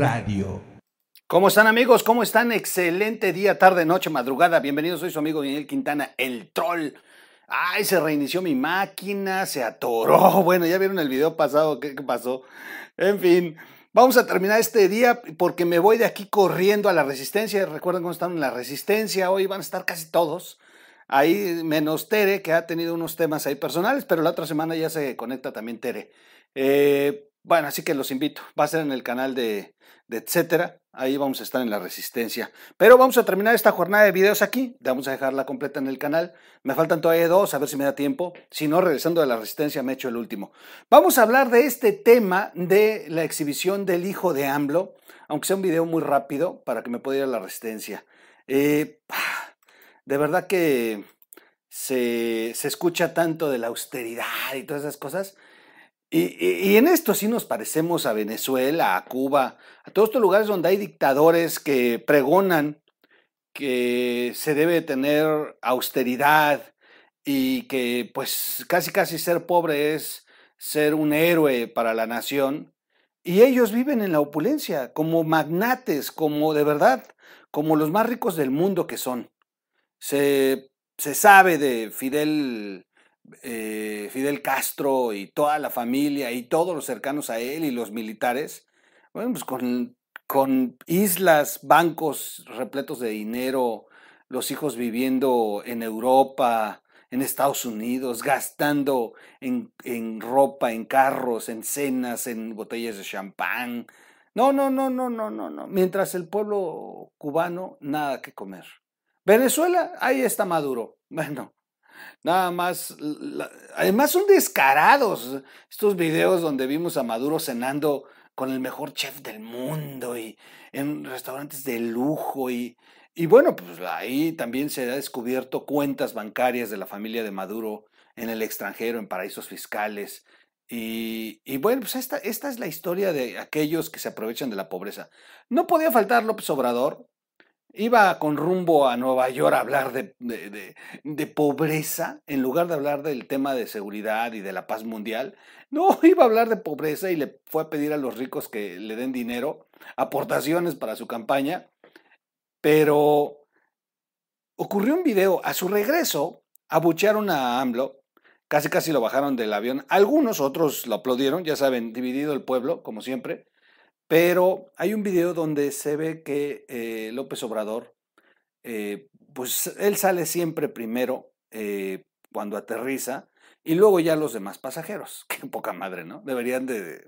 Radio. ¿Cómo están amigos? ¿Cómo están? Excelente día, tarde, noche, madrugada. Bienvenidos, soy su amigo Daniel Quintana, el troll. Ay, se reinició mi máquina, se atoró. Bueno, ya vieron el video pasado, ¿qué, qué pasó? En fin, vamos a terminar este día porque me voy de aquí corriendo a la resistencia. Recuerden cómo están en la resistencia, hoy van a estar casi todos. Ahí menos Tere, que ha tenido unos temas ahí personales, pero la otra semana ya se conecta también Tere. Eh, bueno, así que los invito. Va a ser en el canal de, de etcétera. Ahí vamos a estar en la resistencia. Pero vamos a terminar esta jornada de videos aquí. Vamos a dejarla completa en el canal. Me faltan todavía dos, a ver si me da tiempo. Si no, regresando de la resistencia, me echo el último. Vamos a hablar de este tema de la exhibición del hijo de AMLO, aunque sea un video muy rápido para que me pueda ir a la resistencia. Eh, de verdad que se, se escucha tanto de la austeridad y todas esas cosas. Y, en esto sí nos parecemos a Venezuela, a Cuba, a todos estos lugares donde hay dictadores que pregonan que se debe tener austeridad y que pues casi casi ser pobre es ser un héroe para la nación. Y ellos viven en la opulencia, como magnates, como de verdad, como los más ricos del mundo que son. Se, se sabe de Fidel eh, Fidel Castro y toda la familia y todos los cercanos a él y los militares, bueno, pues con, islas, bancos repletos de dinero, los hijos viviendo en Europa, en Estados Unidos, gastando en, en ropa, en carros, en cenas, en botellas de champán. No, no, no, no, no, no, no. Mientras el pueblo cubano, nada que comer. Venezuela, ahí está Maduro. Bueno, Nada más, además son descarados estos videos donde vimos a Maduro cenando con el mejor chef del mundo y en restaurantes de lujo y, y bueno, pues ahí también se ha descubierto cuentas bancarias de la familia de Maduro en el extranjero, en paraísos fiscales. Y, y, bueno, pues esta, esta es la historia de aquellos que se aprovechan de la pobreza. No podía faltar López Obrador, iba con rumbo a Nueva York a hablar de, de, pobreza, en lugar de hablar del tema de seguridad y de la paz mundial. No, iba a hablar de pobreza y le fue a pedir a los ricos que le den dinero, aportaciones para su campaña. Pero ocurrió un video, a su regreso, abuchearon a AMLO, casi casi lo bajaron del avión. Algunos, otros lo aplaudieron, ya saben, dividido el pueblo, como siempre. Pero hay un video donde se ve que eh, López Obrador, eh, pues él sale siempre primero eh, cuando aterriza y luego ya los demás pasajeros. Qué poca madre, ¿no? Deberían de,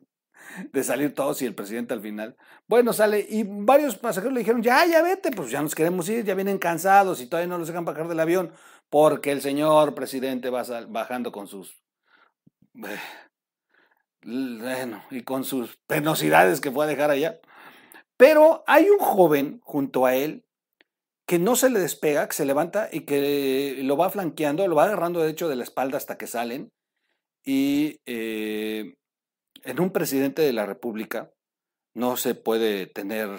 de, salir todos y el presidente al final. Bueno, sale y varios pasajeros le dijeron, ya, ya vete, pues ya nos queremos ir, ya vienen cansados y todavía no los dejan bajar del avión porque el señor presidente va bajando con sus bueno, y con sus penosidades que fue a dejar allá. Pero hay un joven junto a él que no se le despega, que se levanta y que lo va flanqueando, lo va agarrando de hecho de la espalda hasta que salen. Y eh, en un presidente de la República no se puede tener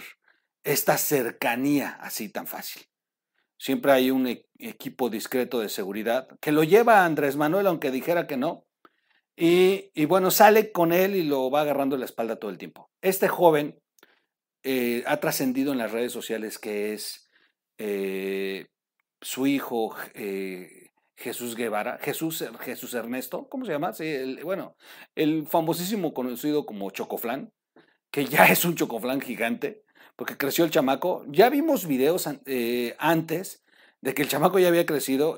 esta cercanía así tan fácil. Siempre hay un e equipo discreto de seguridad que lo lleva Andrés Manuel, aunque dijera que no, y, y, bueno, sale con él y lo va agarrando la espalda todo el tiempo. Este joven eh, ha trascendido en las redes sociales que es eh, su hijo eh, Jesús Guevara, Jesús, Jesús Ernesto, ¿cómo se llama? Sí, el, bueno, el famosísimo conocido como Chocoflán, que ya es un Chocoflán gigante, porque creció el chamaco. Ya vimos videos antes de que el chamaco ya había crecido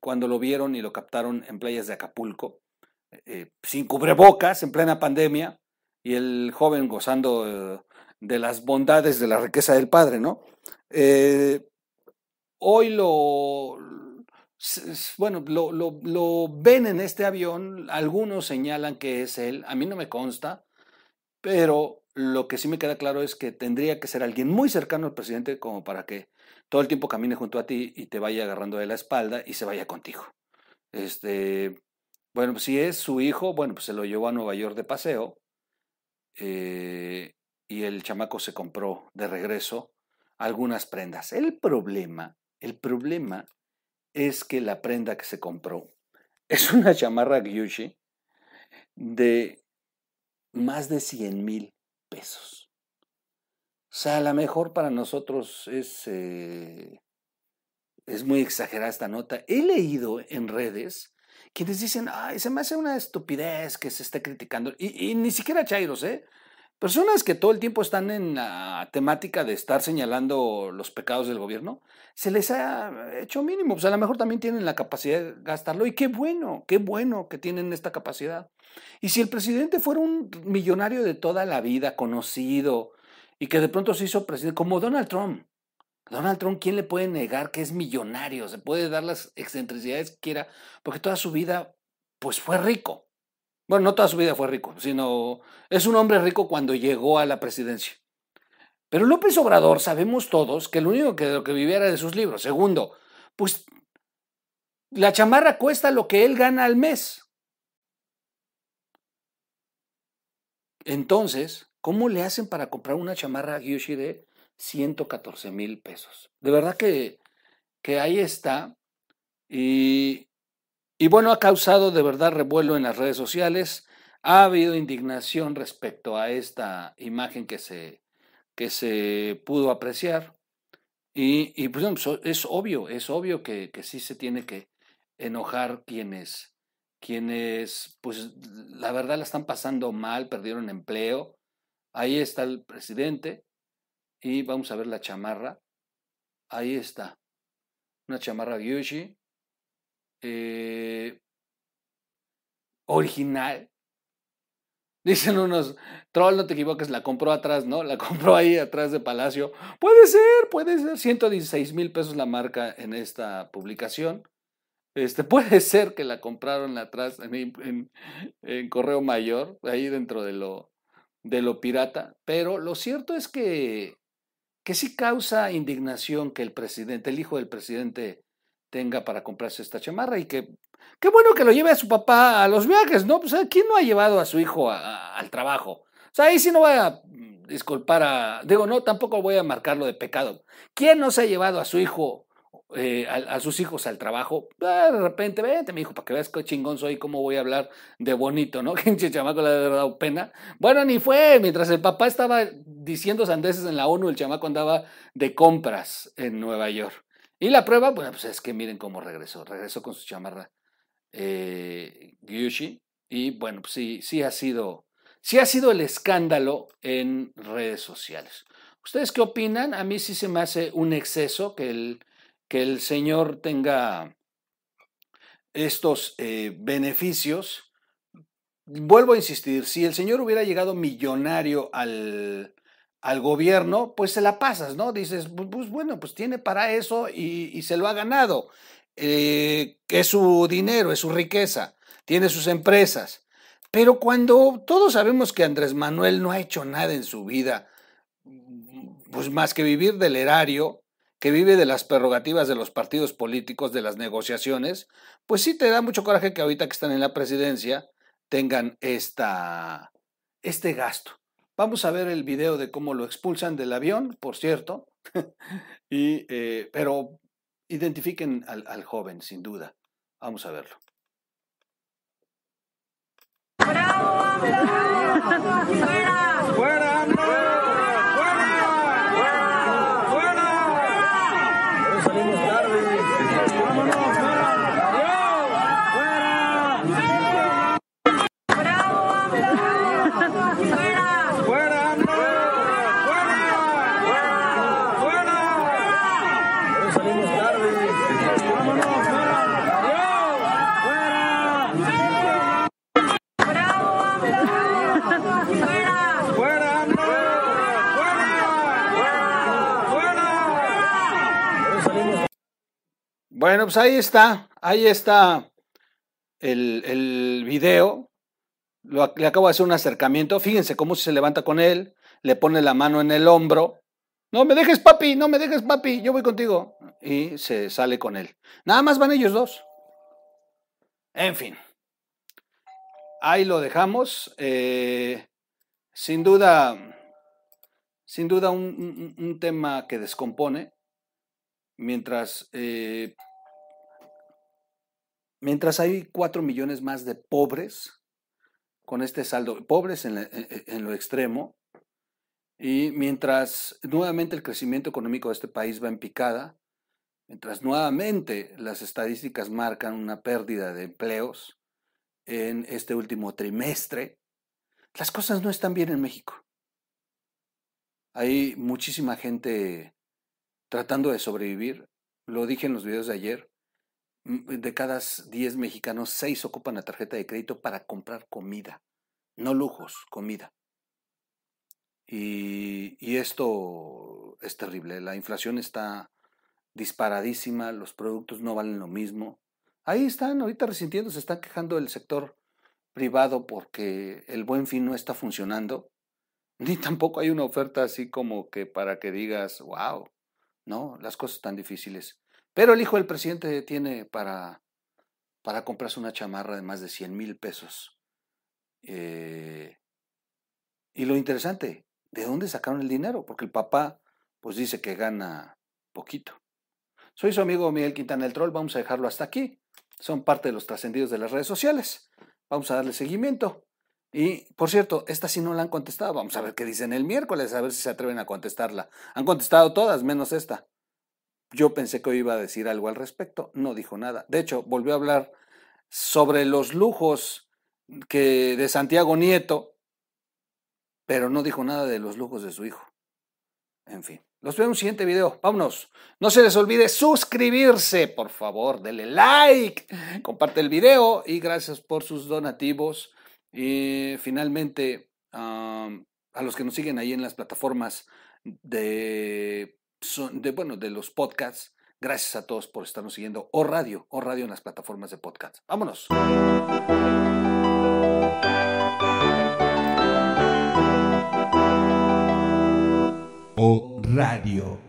cuando lo vieron y lo captaron en playas de Acapulco eh, sin cubrebocas en plena pandemia y el joven gozando eh, de las bondades de la riqueza del padre, ¿no? Eh, hoy lo, bueno, lo, lo, lo, ven en este avión, algunos señalan que es él, a mí no me consta, pero lo que sí me queda claro es que tendría que ser alguien muy cercano al presidente como para que todo el tiempo camine junto a ti y te vaya agarrando de la espalda y se vaya contigo. Este, bueno, pues si es su hijo, bueno, pues se lo llevó a Nueva York de paseo eh, y el chamaco se compró de regreso algunas prendas. El problema, el problema es que la prenda que se compró es una chamarra Gucci de más de 100 mil pesos. O sea, a lo mejor para nosotros es, eh, es muy exagerada esta nota. He leído en redes quienes dicen, ay, se me hace una estupidez que se esté criticando. Y, y ni siquiera Chairos, ¿eh? Personas que todo el tiempo están en la temática de estar señalando los pecados del gobierno, se les ha hecho mínimo. Pues a lo mejor también tienen la capacidad de gastarlo. Y qué bueno, qué bueno que tienen esta capacidad. Y si el presidente fuera un millonario de toda la vida, conocido, y que de pronto se hizo presidente, como Donald Trump. Donald Trump, ¿quién le puede negar que es millonario? Se puede dar las excentricidades que quiera, porque toda su vida, pues fue rico. Bueno, no toda su vida fue rico, sino es un hombre rico cuando llegó a la presidencia. Pero López Obrador sabemos todos que lo único que, lo que vivía era de sus libros. Segundo, pues la chamarra cuesta lo que él gana al mes. Entonces, ¿cómo le hacen para comprar una chamarra a de 114 mil pesos? De verdad que, que ahí está. Y, y bueno, ha causado de verdad revuelo en las redes sociales. Ha habido indignación respecto a esta imagen que se, que se pudo apreciar. Y, y pues es obvio, es obvio que, que, sí se tiene que enojar quienes, quienes, pues la verdad la están pasando mal, perdieron empleo. Ahí está el presidente y vamos a ver la chamarra. Ahí está. Una chamarra Gyushi eh, original. Dicen unos, troll, no te equivoques, la compró atrás, ¿no? La compró ahí atrás de Palacio. Puede ser, puede ser. 116 mil pesos la marca en esta publicación. Este, puede ser que la compraron atrás en, en, Correo Mayor, ahí dentro de lo, de lo pirata. Pero lo cierto es que, que sí causa indignación que el presidente, el hijo del presidente, tenga para comprarse esta chamarra y que qué bueno que lo lleve a su papá a los viajes, ¿no? Pues ¿quién no ha llevado a su hijo al trabajo? O sea, ahí sí no voy a mm, disculpar a, digo, no, tampoco voy a marcarlo de pecado. ¿Quién no se ha llevado a su hijo, eh, a, sus hijos al trabajo? Ah, de repente, vente, mi hijo, para que veas qué chingón soy, cómo voy a hablar de bonito, ¿no? Que chamaco le ha dado pena. Bueno, ni fue, mientras el papá estaba diciendo sandeces en la ONU, el chamaco andaba de compras en Nueva York. Y la prueba, bueno, pues es que miren cómo regresó. Regresó con su chamarra eh, Gyushi. Y bueno, pues sí, sí ha sido, sí ha sido el escándalo en redes sociales. ¿Ustedes qué opinan? A mí sí se me hace un exceso que el, que el señor tenga estos eh, beneficios. Vuelvo a insistir, si el señor hubiera llegado millonario al, al gobierno, pues se la pasas, ¿no? Dices, pues, bueno, pues tiene para eso y, se lo ha ganado. Eh, es su dinero, es su riqueza, tiene sus empresas. Pero cuando todos sabemos que Andrés Manuel no ha hecho nada en su vida, pues más que vivir del erario, que vive de las prerrogativas de los partidos políticos, de las negociaciones, pues sí te da mucho coraje que ahorita que están en la presidencia tengan esta, este gasto. Vamos a ver el video de cómo lo expulsan del avión, por cierto, y, eh, pero identifiquen al, al joven, sin duda. Vamos a verlo. ¡Bravo! ¡Fuera! ¡Fuera! Bueno, pues ahí está, ahí está el, el video. Le acabo de hacer un acercamiento. Fíjense cómo se levanta con él, le pone la mano en el hombro. No me dejes, papi, no me dejes, papi, yo voy contigo. Y se sale con él. Nada más van ellos dos. En fin. Ahí lo dejamos. Eh, sin duda, sin duda un, un, tema que descompone. Mientras eh, Mientras hay cuatro millones más de pobres con este saldo, pobres en, lo extremo, Y mientras nuevamente el crecimiento económico de este país va en picada, mientras nuevamente las estadísticas marcan una pérdida de empleos en este último trimestre, las cosas no están bien en México. Hay muchísima gente tratando de sobrevivir. Lo dije en los videos de ayer. De cada 10 mexicanos, 6 ocupan la tarjeta de crédito para comprar comida. No lujos, comida. Y, y esto es terrible. La inflación está disparadísima, los productos no valen lo mismo. Ahí están, ahorita resintiendo, se están quejando el sector privado porque el buen fin no está funcionando, ni tampoco hay una oferta así como que para que digas, wow, no, las cosas están difíciles. Pero el hijo del presidente tiene para, para comprarse una chamarra de más de 100 mil pesos. Eh, y lo interesante, ¿de dónde sacaron el dinero? Porque el papá, pues dice que gana poquito. Soy su amigo Miguel Quintana el Troll, vamos a dejarlo hasta aquí. Son parte de los trascendidos de las redes sociales. Vamos a darle seguimiento. Y, por cierto, esta sí no la han contestado. Vamos a ver qué dicen el miércoles, a ver si se atreven a contestarla. Han contestado todas, menos esta. Yo pensé que hoy iba a decir algo al respecto. No dijo nada. De hecho, volvió a hablar sobre los lujos que de Santiago Nieto, pero no dijo nada de los lujos de su hijo. En fin. Los veo en un siguiente video. Vámonos. No se les olvide suscribirse, por favor. Denle like, comparte el video y gracias por sus donativos. Y finalmente, a los que nos siguen ahí en las plataformas de, son de, bueno, de los podcasts. Gracias a todos por estarnos siguiendo. O Radio, o Radio en las plataformas de podcast. Vámonos. O Radio.